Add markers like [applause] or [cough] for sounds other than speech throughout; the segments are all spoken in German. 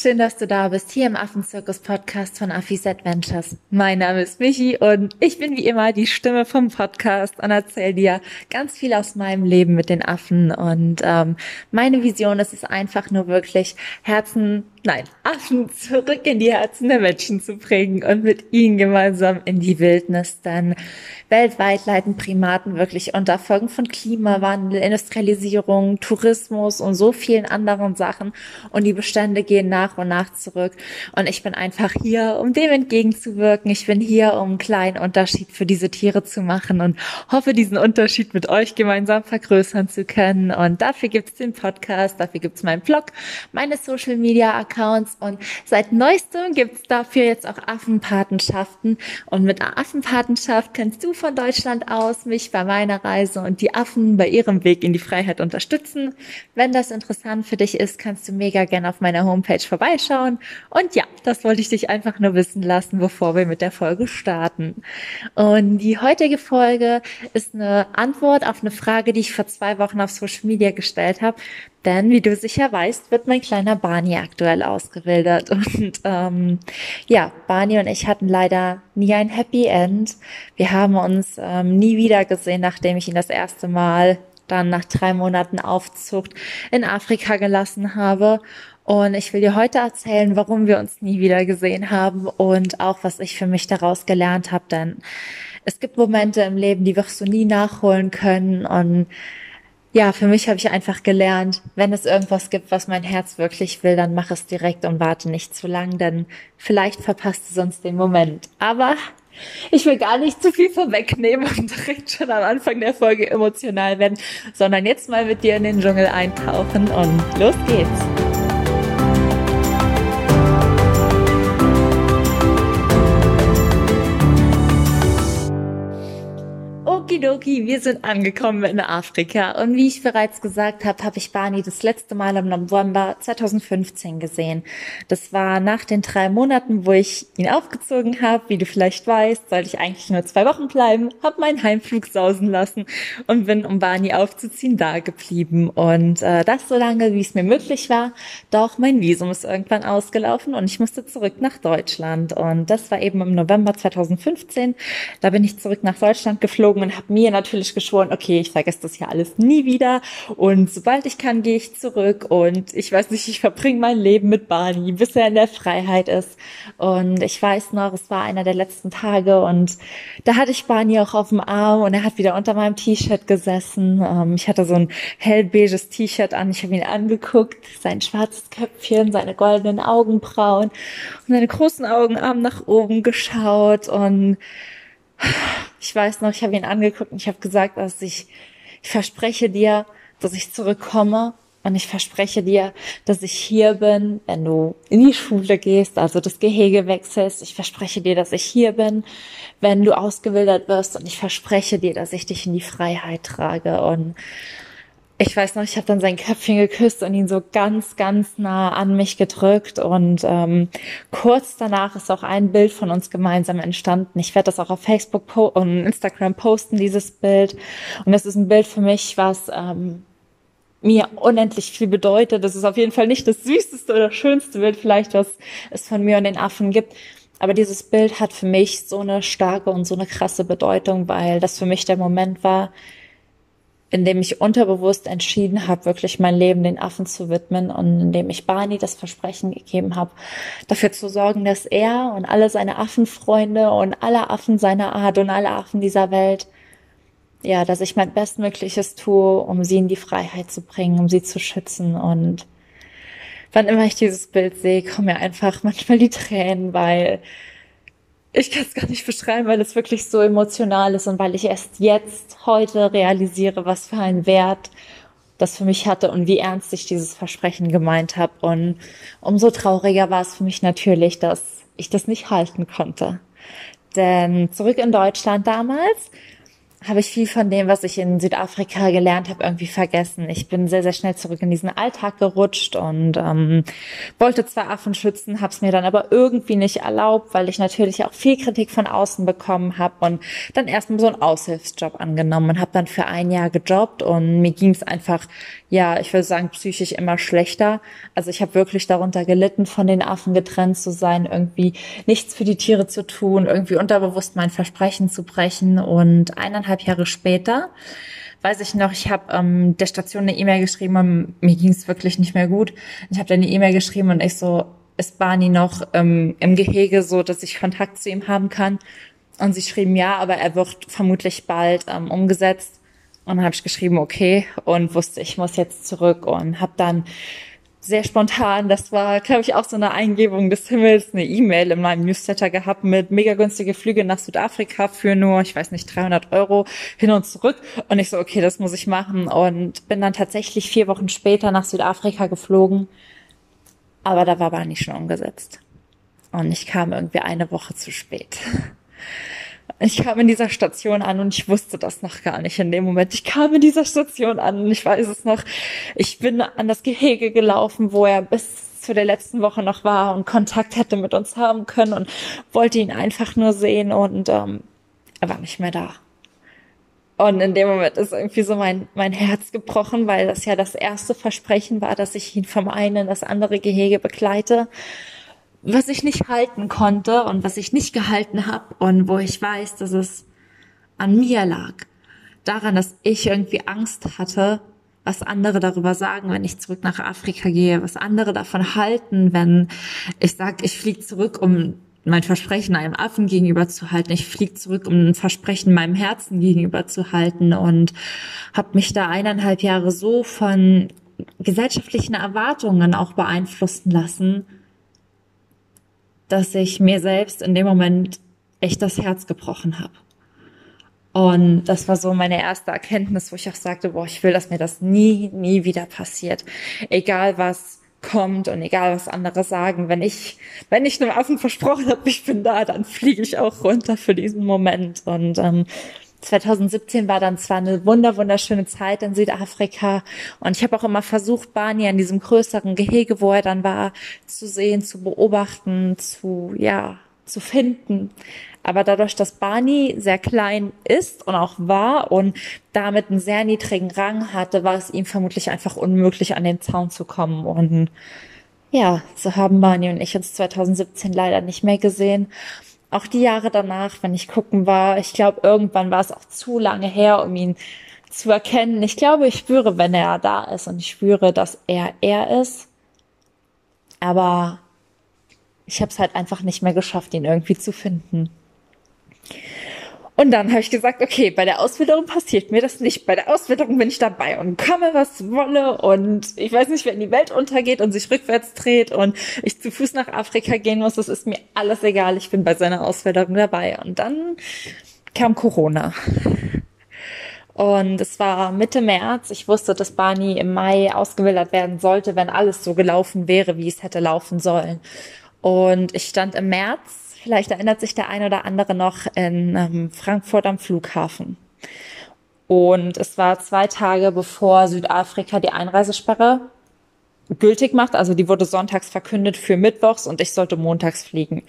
Schön, dass du da bist, hier im Affenzirkus Podcast von Affis Adventures. Mein Name ist Michi und ich bin wie immer die Stimme vom Podcast und erzähle dir ganz viel aus meinem Leben mit den Affen. Und ähm, meine Vision ist es einfach nur wirklich, Herzen nein, Affen zurück in die Herzen der Menschen zu bringen und mit ihnen gemeinsam in die Wildnis. Denn weltweit leiden Primaten wirklich unter Folgen von Klimawandel, Industrialisierung, Tourismus und so vielen anderen Sachen. Und die Bestände gehen nach und nach zurück. Und ich bin einfach hier, um dem entgegenzuwirken. Ich bin hier, um einen kleinen Unterschied für diese Tiere zu machen und hoffe, diesen Unterschied mit euch gemeinsam vergrößern zu können. Und dafür gibt's den Podcast, dafür gibt's meinen Blog, meine Social Media Accounts und seit neuestem gibt's dafür jetzt auch Affenpatenschaften und mit einer Affenpatenschaft kannst du von Deutschland aus mich bei meiner Reise und die Affen bei ihrem Weg in die Freiheit unterstützen. Wenn das interessant für dich ist, kannst du mega gerne auf meiner Homepage vorbeischauen und ja, das wollte ich dich einfach nur wissen lassen, bevor wir mit der Folge starten. Und die heutige Folge ist eine Antwort auf eine Frage, die ich vor zwei Wochen auf Social Media gestellt habe, denn wie du sicher weißt, wird mein kleiner Barney aktuell ausgewildert. [laughs] Und ähm, ja, Barney und ich hatten leider nie ein Happy End. Wir haben uns ähm, nie wieder gesehen, nachdem ich ihn das erste Mal dann nach drei Monaten Aufzucht in Afrika gelassen habe. Und ich will dir heute erzählen, warum wir uns nie wieder gesehen haben und auch, was ich für mich daraus gelernt habe. Denn es gibt Momente im Leben, die wirst du nie nachholen können. Und ja, für mich habe ich einfach gelernt, wenn es irgendwas gibt, was mein Herz wirklich will, dann mach es direkt und warte nicht zu lang, denn vielleicht verpasst du sonst den Moment. Aber ich will gar nicht zu viel vorwegnehmen und direkt schon am Anfang der Folge emotional werden, sondern jetzt mal mit dir in den Dschungel eintauchen und los geht's. Okidoki, wir sind angekommen in Afrika. Und wie ich bereits gesagt habe, habe ich Barney das letzte Mal im November 2015 gesehen. Das war nach den drei Monaten, wo ich ihn aufgezogen habe. Wie du vielleicht weißt, sollte ich eigentlich nur zwei Wochen bleiben, habe meinen Heimflug sausen lassen und bin, um Barney aufzuziehen, da geblieben. Und äh, das so lange, wie es mir möglich war. Doch mein Visum ist irgendwann ausgelaufen und ich musste zurück nach Deutschland. Und das war eben im November 2015. Da bin ich zurück nach Deutschland geflogen und habe mir natürlich geschworen, okay, ich vergesse das ja alles nie wieder. Und sobald ich kann, gehe ich zurück. Und ich weiß nicht, ich verbringe mein Leben mit Barney, bis er in der Freiheit ist. Und ich weiß noch, es war einer der letzten Tage. Und da hatte ich Barney auch auf dem Arm und er hat wieder unter meinem T-Shirt gesessen. Ähm, ich hatte so ein hellbeiges T-Shirt an, ich habe ihn angeguckt, sein schwarzes Köpfchen, seine goldenen Augenbrauen und seine großen Augen haben nach oben geschaut. Und ich weiß noch, ich habe ihn angeguckt und ich habe gesagt, dass ich, ich verspreche dir, dass ich zurückkomme und ich verspreche dir, dass ich hier bin, wenn du in die Schule gehst, also das Gehege wechselst. Ich verspreche dir, dass ich hier bin, wenn du ausgewildert wirst. Und ich verspreche dir, dass ich dich in die Freiheit trage. Und ich weiß noch, ich habe dann sein Köpfchen geküsst und ihn so ganz, ganz nah an mich gedrückt. Und ähm, kurz danach ist auch ein Bild von uns gemeinsam entstanden. Ich werde das auch auf Facebook und Instagram posten, dieses Bild. Und das ist ein Bild für mich, was ähm, mir unendlich viel bedeutet. Das ist auf jeden Fall nicht das süßeste oder schönste Bild vielleicht, was es von mir und den Affen gibt. Aber dieses Bild hat für mich so eine starke und so eine krasse Bedeutung, weil das für mich der Moment war, in dem ich unterbewusst entschieden habe, wirklich mein Leben den Affen zu widmen und in dem ich Barney das Versprechen gegeben habe, dafür zu sorgen, dass er und alle seine Affenfreunde und alle Affen seiner Art und alle Affen dieser Welt, ja, dass ich mein Bestmögliches tue, um sie in die Freiheit zu bringen, um sie zu schützen. Und wann immer ich dieses Bild sehe, kommen mir einfach manchmal die Tränen, weil ich kann es gar nicht beschreiben, weil es wirklich so emotional ist und weil ich erst jetzt, heute realisiere, was für einen Wert das für mich hatte und wie ernst ich dieses Versprechen gemeint habe. Und umso trauriger war es für mich natürlich, dass ich das nicht halten konnte. Denn zurück in Deutschland damals habe ich viel von dem, was ich in Südafrika gelernt habe, irgendwie vergessen. Ich bin sehr, sehr schnell zurück in diesen Alltag gerutscht und ähm, wollte zwar Affen schützen, habe es mir dann aber irgendwie nicht erlaubt, weil ich natürlich auch viel Kritik von außen bekommen habe und dann erstmal so einen Aushilfsjob angenommen und habe dann für ein Jahr gejobbt und mir ging es einfach, ja, ich würde sagen, psychisch immer schlechter. Also ich habe wirklich darunter gelitten, von den Affen getrennt zu sein, irgendwie nichts für die Tiere zu tun, irgendwie unterbewusst mein Versprechen zu brechen und eineinhalb anderthalb Jahre später, weiß ich noch, ich habe ähm, der Station eine E-Mail geschrieben und mir ging es wirklich nicht mehr gut. Ich habe dann eine E-Mail geschrieben und ich so, ist Barney noch ähm, im Gehege, so dass ich Kontakt zu ihm haben kann? Und sie schrieben ja, aber er wird vermutlich bald ähm, umgesetzt. Und dann habe ich geschrieben, okay, und wusste, ich muss jetzt zurück und habe dann sehr spontan. Das war, glaube ich, auch so eine Eingebung des Himmels, eine E-Mail in meinem Newsletter gehabt mit mega günstige Flüge nach Südafrika für nur, ich weiß nicht, 300 Euro hin und zurück. Und ich so, okay, das muss ich machen. Und bin dann tatsächlich vier Wochen später nach Südafrika geflogen. Aber da war Barney schon umgesetzt. Und ich kam irgendwie eine Woche zu spät. Ich kam in dieser Station an und ich wusste das noch gar nicht in dem Moment. Ich kam in dieser Station an und ich weiß es noch. Ich bin an das Gehege gelaufen, wo er bis zu der letzten Woche noch war und Kontakt hätte mit uns haben können und wollte ihn einfach nur sehen und ähm, er war nicht mehr da. Und in dem Moment ist irgendwie so mein, mein Herz gebrochen, weil das ja das erste Versprechen war, dass ich ihn vom einen in das andere Gehege begleite was ich nicht halten konnte und was ich nicht gehalten habe und wo ich weiß, dass es an mir lag. Daran, dass ich irgendwie Angst hatte, was andere darüber sagen, wenn ich zurück nach Afrika gehe, was andere davon halten, wenn ich sage, ich fliege zurück, um mein Versprechen einem Affen gegenüber zu halten. Ich fliege zurück, um ein Versprechen meinem Herzen gegenüber zu halten und habe mich da eineinhalb Jahre so von gesellschaftlichen Erwartungen auch beeinflussen lassen, dass ich mir selbst in dem Moment echt das Herz gebrochen habe. Und das war so meine erste Erkenntnis, wo ich auch sagte, boah, ich will, dass mir das nie, nie wieder passiert. Egal was kommt und egal was andere sagen. Wenn ich, wenn ich einem Affen versprochen habe, ich bin da, dann fliege ich auch runter für diesen Moment. Und ähm, 2017 war dann zwar eine wunder wunderschöne Zeit in Südafrika und ich habe auch immer versucht, Barney an diesem größeren Gehege, wo er dann war, zu sehen, zu beobachten, zu ja zu finden. Aber dadurch, dass Barney sehr klein ist und auch war und damit einen sehr niedrigen Rang hatte, war es ihm vermutlich einfach unmöglich, an den Zaun zu kommen. Und ja, so haben Barney und ich uns 2017 leider nicht mehr gesehen auch die Jahre danach, wenn ich gucken war, ich glaube, irgendwann war es auch zu lange her, um ihn zu erkennen. Ich glaube, ich spüre, wenn er da ist und ich spüre, dass er er ist. Aber ich habe es halt einfach nicht mehr geschafft, ihn irgendwie zu finden. Und dann habe ich gesagt, okay, bei der Auswilderung passiert mir das nicht. Bei der Auswilderung bin ich dabei und komme, was wolle. Und ich weiß nicht, wenn die Welt untergeht und sich rückwärts dreht und ich zu Fuß nach Afrika gehen muss, das ist mir alles egal. Ich bin bei seiner Auswilderung dabei. Und dann kam Corona. Und es war Mitte März. Ich wusste, dass Barney im Mai ausgewildert werden sollte, wenn alles so gelaufen wäre, wie es hätte laufen sollen. Und ich stand im März Vielleicht erinnert sich der eine oder andere noch in ähm, Frankfurt am Flughafen. Und es war zwei Tage bevor Südafrika die Einreisesperre gültig macht. Also die wurde sonntags verkündet für Mittwochs und ich sollte montags fliegen.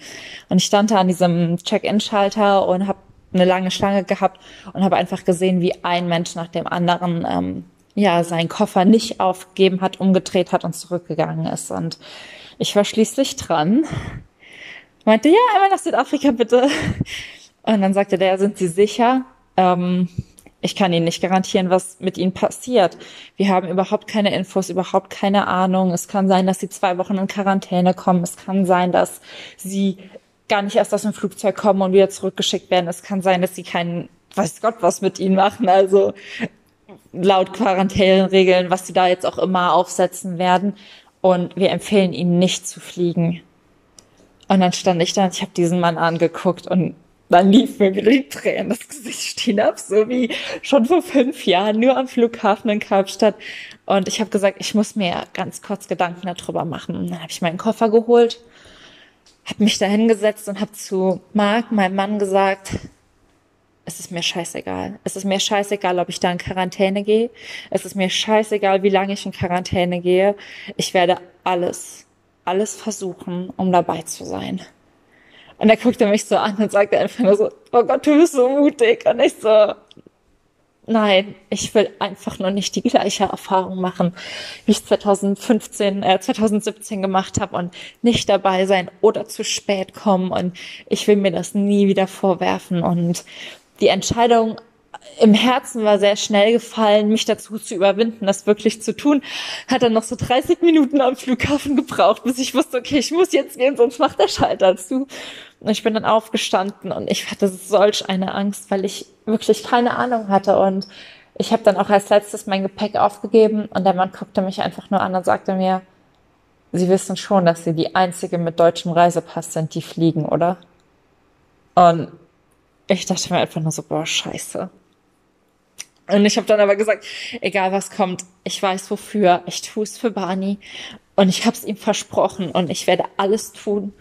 Und ich stand da an diesem Check-in-Schalter und habe eine lange Schlange gehabt und habe einfach gesehen, wie ein Mensch nach dem anderen ähm, ja seinen Koffer nicht aufgegeben hat, umgedreht hat und zurückgegangen ist. Und ich war schließlich dran meinte, ja, einmal nach Südafrika bitte. [laughs] Und dann sagte der, sind Sie sicher? Ähm, ich kann Ihnen nicht garantieren, was mit Ihnen passiert. Wir haben überhaupt keine Infos, überhaupt keine Ahnung. Es kann sein, dass Sie zwei Wochen in Quarantäne kommen. Es kann sein, dass Sie gar nicht erst aus dem Flugzeug kommen und wieder zurückgeschickt werden. Es kann sein, dass Sie keinen, weiß Gott, was mit Ihnen machen. Also laut Quarantänenregeln, was Sie da jetzt auch immer aufsetzen werden. Und wir empfehlen Ihnen nicht zu fliegen. Und dann stand ich da und ich habe diesen Mann angeguckt und dann lief mir die Tränen das Gesicht stehen ab, so wie schon vor fünf Jahren, nur am Flughafen in Kapstadt. Und ich habe gesagt, ich muss mir ganz kurz Gedanken darüber machen. Und dann habe ich meinen Koffer geholt, habe mich da hingesetzt und habe zu Marc, meinem Mann, gesagt, es ist mir scheißegal. Es ist mir scheißegal, ob ich da in Quarantäne gehe. Es ist mir scheißegal, wie lange ich in Quarantäne gehe. Ich werde alles, alles versuchen, um dabei zu sein. Und er guckt er mich so an und sagt einfach nur so, oh Gott, du bist so mutig. Und ich so, nein, ich will einfach nur nicht die gleiche Erfahrung machen, wie ich 2015, äh, 2017 gemacht habe und nicht dabei sein oder zu spät kommen. Und ich will mir das nie wieder vorwerfen. Und die Entscheidung im Herzen war sehr schnell gefallen, mich dazu zu überwinden, das wirklich zu tun. Hat dann noch so 30 Minuten am Flughafen gebraucht, bis ich wusste, okay, ich muss jetzt gehen, sonst macht der Schalter zu. Und ich bin dann aufgestanden und ich hatte solch eine Angst, weil ich wirklich keine Ahnung hatte. Und ich habe dann auch als letztes mein Gepäck aufgegeben und der Mann guckte mich einfach nur an und sagte mir, Sie wissen schon, dass Sie die Einzige mit deutschem Reisepass sind, die fliegen, oder? Und ich dachte mir einfach nur so, boah, scheiße. Und ich habe dann aber gesagt, egal was kommt, ich weiß wofür, ich tue es für Barney und ich habe es ihm versprochen und ich werde alles tun,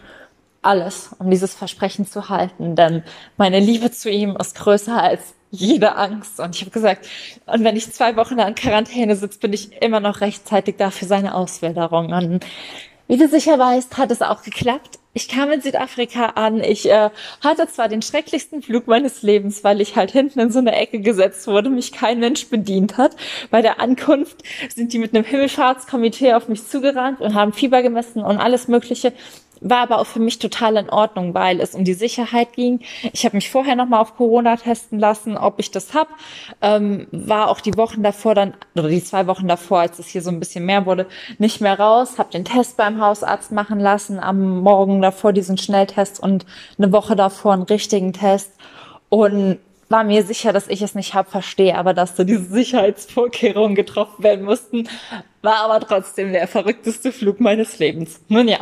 alles, um dieses Versprechen zu halten, denn meine Liebe zu ihm ist größer als jede Angst. Und ich habe gesagt, und wenn ich zwei Wochen in Quarantäne sitze, bin ich immer noch rechtzeitig da für seine Auswilderung. Und wie du sicher weißt, hat es auch geklappt. Ich kam in Südafrika an. Ich äh, hatte zwar den schrecklichsten Flug meines Lebens, weil ich halt hinten in so eine Ecke gesetzt wurde, mich kein Mensch bedient hat. Bei der Ankunft sind die mit einem Himmelfahrtskomitee auf mich zugerannt und haben Fieber gemessen und alles Mögliche war aber auch für mich total in Ordnung, weil es um die Sicherheit ging. Ich habe mich vorher noch mal auf Corona testen lassen, ob ich das hab. Ähm, war auch die Wochen davor dann oder die zwei Wochen davor, als es hier so ein bisschen mehr wurde, nicht mehr raus. Habe den Test beim Hausarzt machen lassen. Am Morgen davor diesen Schnelltest und eine Woche davor einen richtigen Test und war mir sicher, dass ich es nicht hab, verstehe, aber dass da diese Sicherheitsvorkehrungen getroffen werden mussten, war aber trotzdem der verrückteste Flug meines Lebens. Nun ja,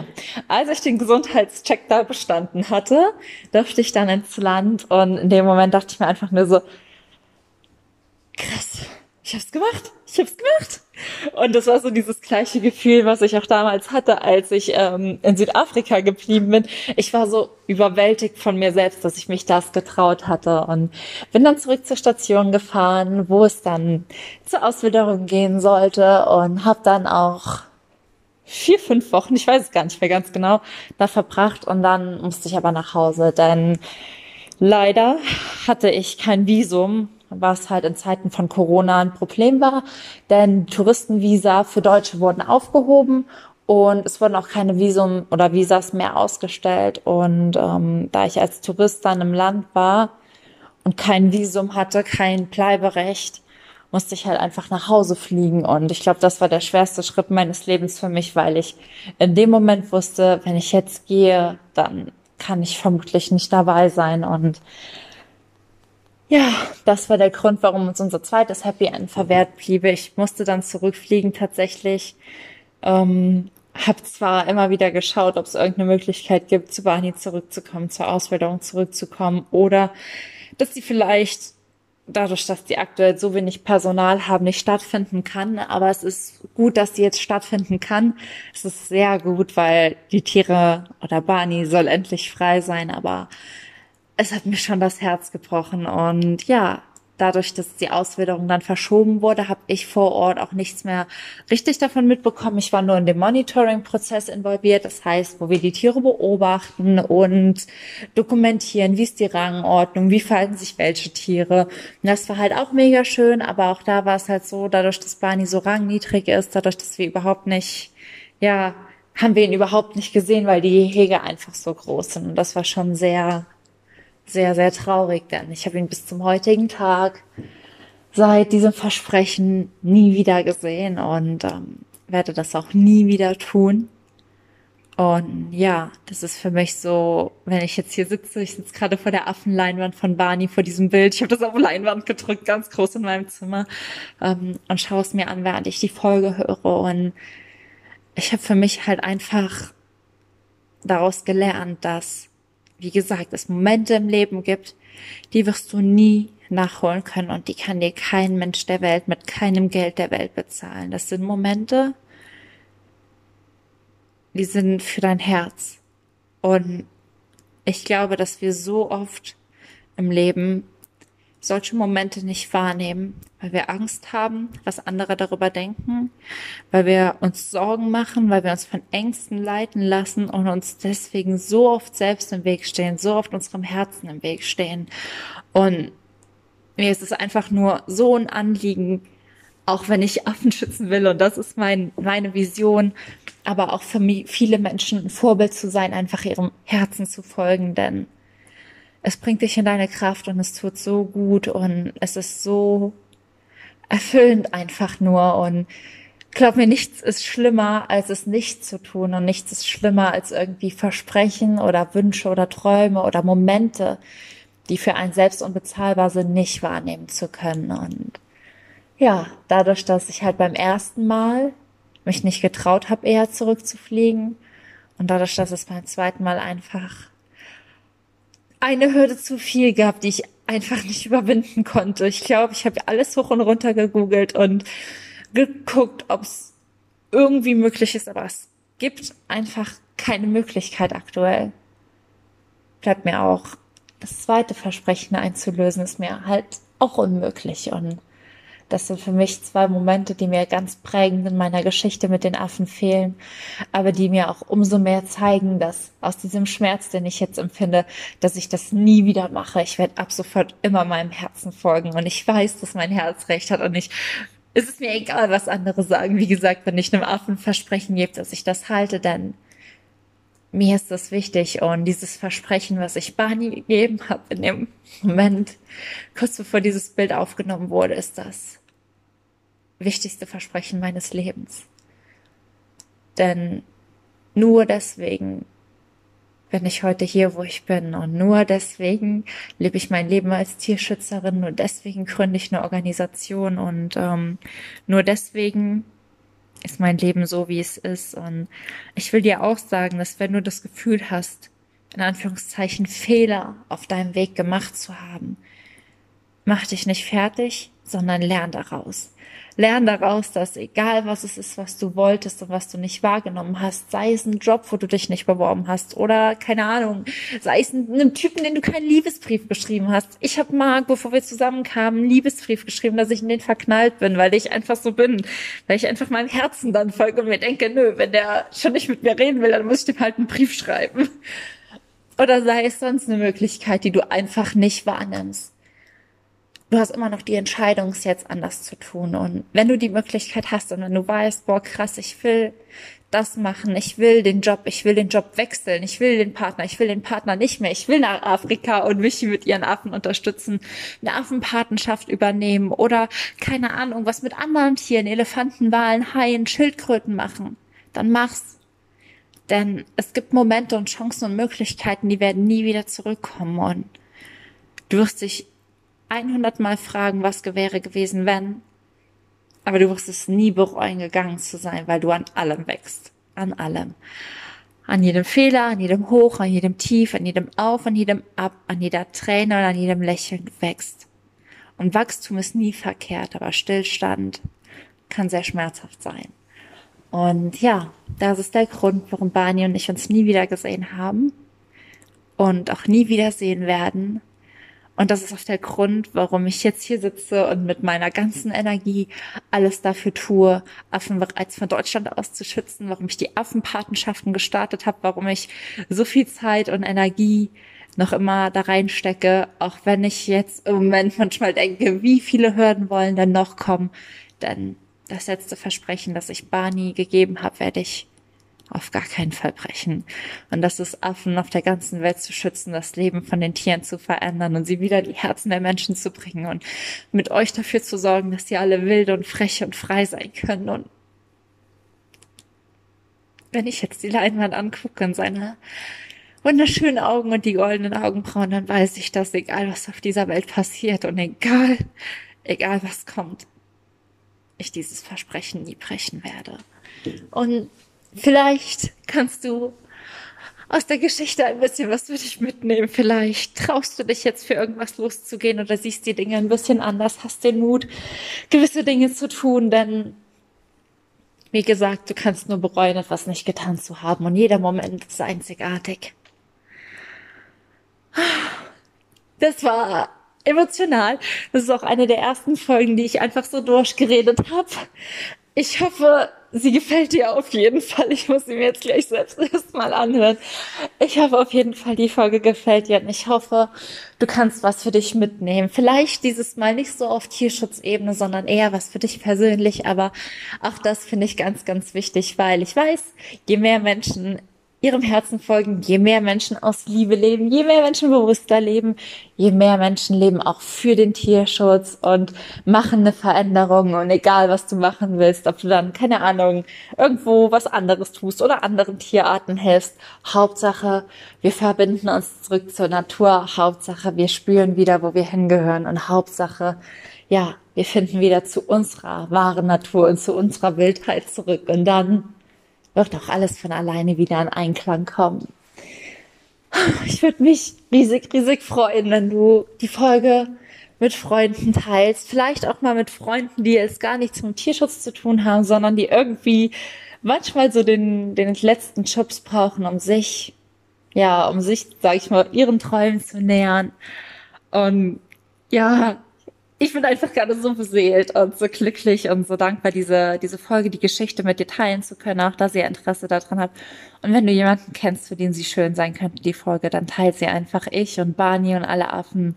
als ich den Gesundheitscheck da bestanden hatte, durfte ich dann ins Land und in dem Moment dachte ich mir einfach nur so, krass, ich hab's gemacht, ich hab's gemacht. Und das war so dieses gleiche Gefühl, was ich auch damals hatte, als ich ähm, in Südafrika geblieben bin. Ich war so überwältigt von mir selbst, dass ich mich das getraut hatte und bin dann zurück zur Station gefahren, wo es dann zur Auswilderung gehen sollte und habe dann auch vier, fünf Wochen, ich weiß es gar nicht mehr ganz genau, da verbracht und dann musste ich aber nach Hause, denn leider hatte ich kein Visum was halt in Zeiten von Corona ein Problem war, denn Touristenvisa für Deutsche wurden aufgehoben und es wurden auch keine Visum oder Visas mehr ausgestellt. Und ähm, da ich als Tourist dann im Land war und kein Visum hatte, kein Bleiberecht, musste ich halt einfach nach Hause fliegen. Und ich glaube, das war der schwerste Schritt meines Lebens für mich, weil ich in dem Moment wusste, wenn ich jetzt gehe, dann kann ich vermutlich nicht dabei sein. Und ja, das war der Grund, warum uns unser zweites Happy End verwehrt blieb. Ich musste dann zurückfliegen tatsächlich. Ähm, hab zwar immer wieder geschaut, ob es irgendeine Möglichkeit gibt, zu Barney zurückzukommen, zur Ausbildung zurückzukommen oder dass sie vielleicht dadurch, dass die aktuell so wenig Personal haben, nicht stattfinden kann. Aber es ist gut, dass sie jetzt stattfinden kann. Es ist sehr gut, weil die Tiere oder Barney soll endlich frei sein. Aber es hat mir schon das Herz gebrochen. Und ja, dadurch, dass die Auswilderung dann verschoben wurde, habe ich vor Ort auch nichts mehr richtig davon mitbekommen. Ich war nur in dem Monitoring-Prozess involviert, das heißt, wo wir die Tiere beobachten und dokumentieren, wie ist die Rangordnung, wie verhalten sich welche Tiere. Und das war halt auch mega schön, aber auch da war es halt so, dadurch, dass Barney so rangniedrig ist, dadurch, dass wir überhaupt nicht, ja, haben wir ihn überhaupt nicht gesehen, weil die Hege einfach so groß sind. Und das war schon sehr sehr, sehr traurig, denn ich habe ihn bis zum heutigen Tag seit diesem Versprechen nie wieder gesehen und ähm, werde das auch nie wieder tun. Und ja, das ist für mich so, wenn ich jetzt hier sitze, ich sitze gerade vor der Affenleinwand von Barney, vor diesem Bild. Ich habe das auf Leinwand gedrückt, ganz groß in meinem Zimmer ähm, und schaue es mir an, während ich die Folge höre. Und ich habe für mich halt einfach daraus gelernt, dass wie gesagt, es Momente im Leben gibt, die wirst du nie nachholen können und die kann dir kein Mensch der Welt mit keinem Geld der Welt bezahlen. Das sind Momente, die sind für dein Herz. Und ich glaube, dass wir so oft im Leben solche Momente nicht wahrnehmen, weil wir Angst haben, was andere darüber denken, weil wir uns Sorgen machen, weil wir uns von Ängsten leiten lassen und uns deswegen so oft selbst im Weg stehen, so oft unserem Herzen im Weg stehen. Und mir ist es einfach nur so ein Anliegen, auch wenn ich Affen schützen will und das ist mein, meine Vision, aber auch für viele Menschen ein Vorbild zu sein, einfach ihrem Herzen zu folgen, denn es bringt dich in deine Kraft und es tut so gut und es ist so erfüllend einfach nur und glaub mir, nichts ist schlimmer, als es nicht zu tun und nichts ist schlimmer, als irgendwie Versprechen oder Wünsche oder Träume oder Momente, die für einen selbst unbezahlbar sind, nicht wahrnehmen zu können. Und ja, dadurch, dass ich halt beim ersten Mal mich nicht getraut habe, eher zurückzufliegen und dadurch, dass es beim zweiten Mal einfach eine Hürde zu viel gab, die ich einfach nicht überwinden konnte. Ich glaube, ich habe alles hoch und runter gegoogelt und geguckt, ob es irgendwie möglich ist, aber es gibt einfach keine Möglichkeit aktuell. Bleibt mir auch das zweite Versprechen einzulösen, ist mir halt auch unmöglich und das sind für mich zwei Momente, die mir ganz prägend in meiner Geschichte mit den Affen fehlen, aber die mir auch umso mehr zeigen, dass aus diesem Schmerz, den ich jetzt empfinde, dass ich das nie wieder mache. Ich werde ab sofort immer meinem Herzen folgen und ich weiß, dass mein Herz recht hat und ich es ist mir egal, was andere sagen. Wie gesagt, wenn ich einem Affen Versprechen gebe, dass ich das halte, dann mir ist das wichtig und dieses Versprechen, was ich Barney gegeben habe in dem Moment, kurz bevor dieses Bild aufgenommen wurde, ist das wichtigste Versprechen meines Lebens. Denn nur deswegen bin ich heute hier, wo ich bin. Und nur deswegen lebe ich mein Leben als Tierschützerin. Nur deswegen gründe ich eine Organisation. Und ähm, nur deswegen ist mein Leben so, wie es ist. Und ich will dir auch sagen, dass wenn du das Gefühl hast, in Anführungszeichen Fehler auf deinem Weg gemacht zu haben, mach dich nicht fertig, sondern lern daraus. Lern daraus, dass egal was es ist, was du wolltest und was du nicht wahrgenommen hast, sei es ein Job, wo du dich nicht beworben hast oder keine Ahnung, sei es einem Typen, den du keinen Liebesbrief geschrieben hast. Ich habe Marc, bevor wir zusammenkamen, einen Liebesbrief geschrieben, dass ich in den verknallt bin, weil ich einfach so bin, weil ich einfach meinem Herzen dann folge und mir denke, nö, wenn der schon nicht mit mir reden will, dann muss ich dem halt einen Brief schreiben. Oder sei es sonst eine Möglichkeit, die du einfach nicht wahrnimmst du hast immer noch die Entscheidung, es jetzt anders zu tun. Und wenn du die Möglichkeit hast und wenn du weißt, boah, krass, ich will das machen, ich will den Job, ich will den Job wechseln, ich will den Partner, ich will den Partner nicht mehr, ich will nach Afrika und mich mit ihren Affen unterstützen, eine Affenpatenschaft übernehmen oder keine Ahnung, was mit anderen Tieren, Elefanten, Walen, Haien, Schildkröten machen, dann mach's. Denn es gibt Momente und Chancen und Möglichkeiten, die werden nie wieder zurückkommen und du wirst dich 100 Mal fragen, was wäre gewesen, wenn. Aber du wirst es nie bereuen, gegangen zu sein, weil du an allem wächst. An allem. An jedem Fehler, an jedem Hoch, an jedem Tief, an jedem Auf, an jedem Ab, an jeder Träne und an jedem Lächeln wächst. Und Wachstum ist nie verkehrt, aber Stillstand kann sehr schmerzhaft sein. Und ja, das ist der Grund, warum Barney und ich uns nie wieder gesehen haben und auch nie wiedersehen werden, und das ist auch der Grund, warum ich jetzt hier sitze und mit meiner ganzen Energie alles dafür tue, Affen bereits von Deutschland aus zu schützen, warum ich die Affenpatenschaften gestartet habe, warum ich so viel Zeit und Energie noch immer da reinstecke, auch wenn ich jetzt im Moment manchmal denke, wie viele Hürden wollen denn noch kommen. Denn das letzte Versprechen, das ich Barney gegeben habe, werde ich auf gar keinen Fall brechen. Und das ist Affen auf der ganzen Welt zu schützen, das Leben von den Tieren zu verändern und sie wieder die Herzen der Menschen zu bringen und mit euch dafür zu sorgen, dass sie alle wild und frech und frei sein können. Und wenn ich jetzt die Leinwand angucke und seine wunderschönen Augen und die goldenen Augenbrauen, dann weiß ich, dass egal was auf dieser Welt passiert und egal, egal was kommt, ich dieses Versprechen nie brechen werde. Und Vielleicht kannst du aus der Geschichte ein bisschen was für dich mitnehmen. Vielleicht traust du dich jetzt für irgendwas loszugehen oder siehst die Dinge ein bisschen anders, hast den Mut, gewisse Dinge zu tun, denn wie gesagt, du kannst nur bereuen, etwas nicht getan zu haben und jeder Moment ist einzigartig. Das war emotional. Das ist auch eine der ersten Folgen, die ich einfach so durchgeredet habe. Ich hoffe, sie gefällt dir auf jeden Fall. Ich muss sie mir jetzt gleich selbst [laughs] erstmal anhören. Ich hoffe auf jeden Fall, die Folge gefällt dir und ich hoffe, du kannst was für dich mitnehmen. Vielleicht dieses Mal nicht so auf Tierschutzebene, sondern eher was für dich persönlich. Aber auch das finde ich ganz, ganz wichtig, weil ich weiß, je mehr Menschen ihrem Herzen folgen, je mehr Menschen aus Liebe leben, je mehr Menschen bewusster leben, je mehr Menschen leben auch für den Tierschutz und machen eine Veränderung. Und egal was du machen willst, ob du dann, keine Ahnung, irgendwo was anderes tust oder anderen Tierarten hilfst, Hauptsache, wir verbinden uns zurück zur Natur, Hauptsache, wir spüren wieder, wo wir hingehören. Und Hauptsache, ja, wir finden wieder zu unserer wahren Natur und zu unserer Wildheit zurück. Und dann wird auch alles von alleine wieder in Einklang kommen. Ich würde mich riesig, riesig freuen, wenn du die Folge mit Freunden teilst. Vielleicht auch mal mit Freunden, die jetzt gar nichts mit Tierschutz zu tun haben, sondern die irgendwie manchmal so den, den letzten Schubs brauchen, um sich, ja, um sich, sag ich mal, ihren Träumen zu nähern. Und ja, ich bin einfach gerade so beseelt und so glücklich und so dankbar, diese, diese Folge, die Geschichte mit dir teilen zu können, auch da sie Interesse daran hat. Und wenn du jemanden kennst, für den sie schön sein könnte, die Folge, dann teilt sie einfach ich und Barney und alle Affen.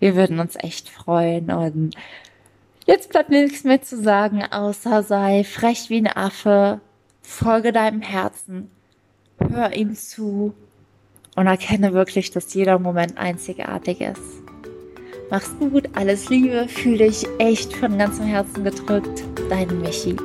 Wir würden uns echt freuen und jetzt bleibt nichts mehr zu sagen, außer sei frech wie ein Affe, folge deinem Herzen, hör ihm zu und erkenne wirklich, dass jeder Moment einzigartig ist. Mach's gut, alles Liebe, fühle dich echt von ganzem Herzen gedrückt. Dein Michi.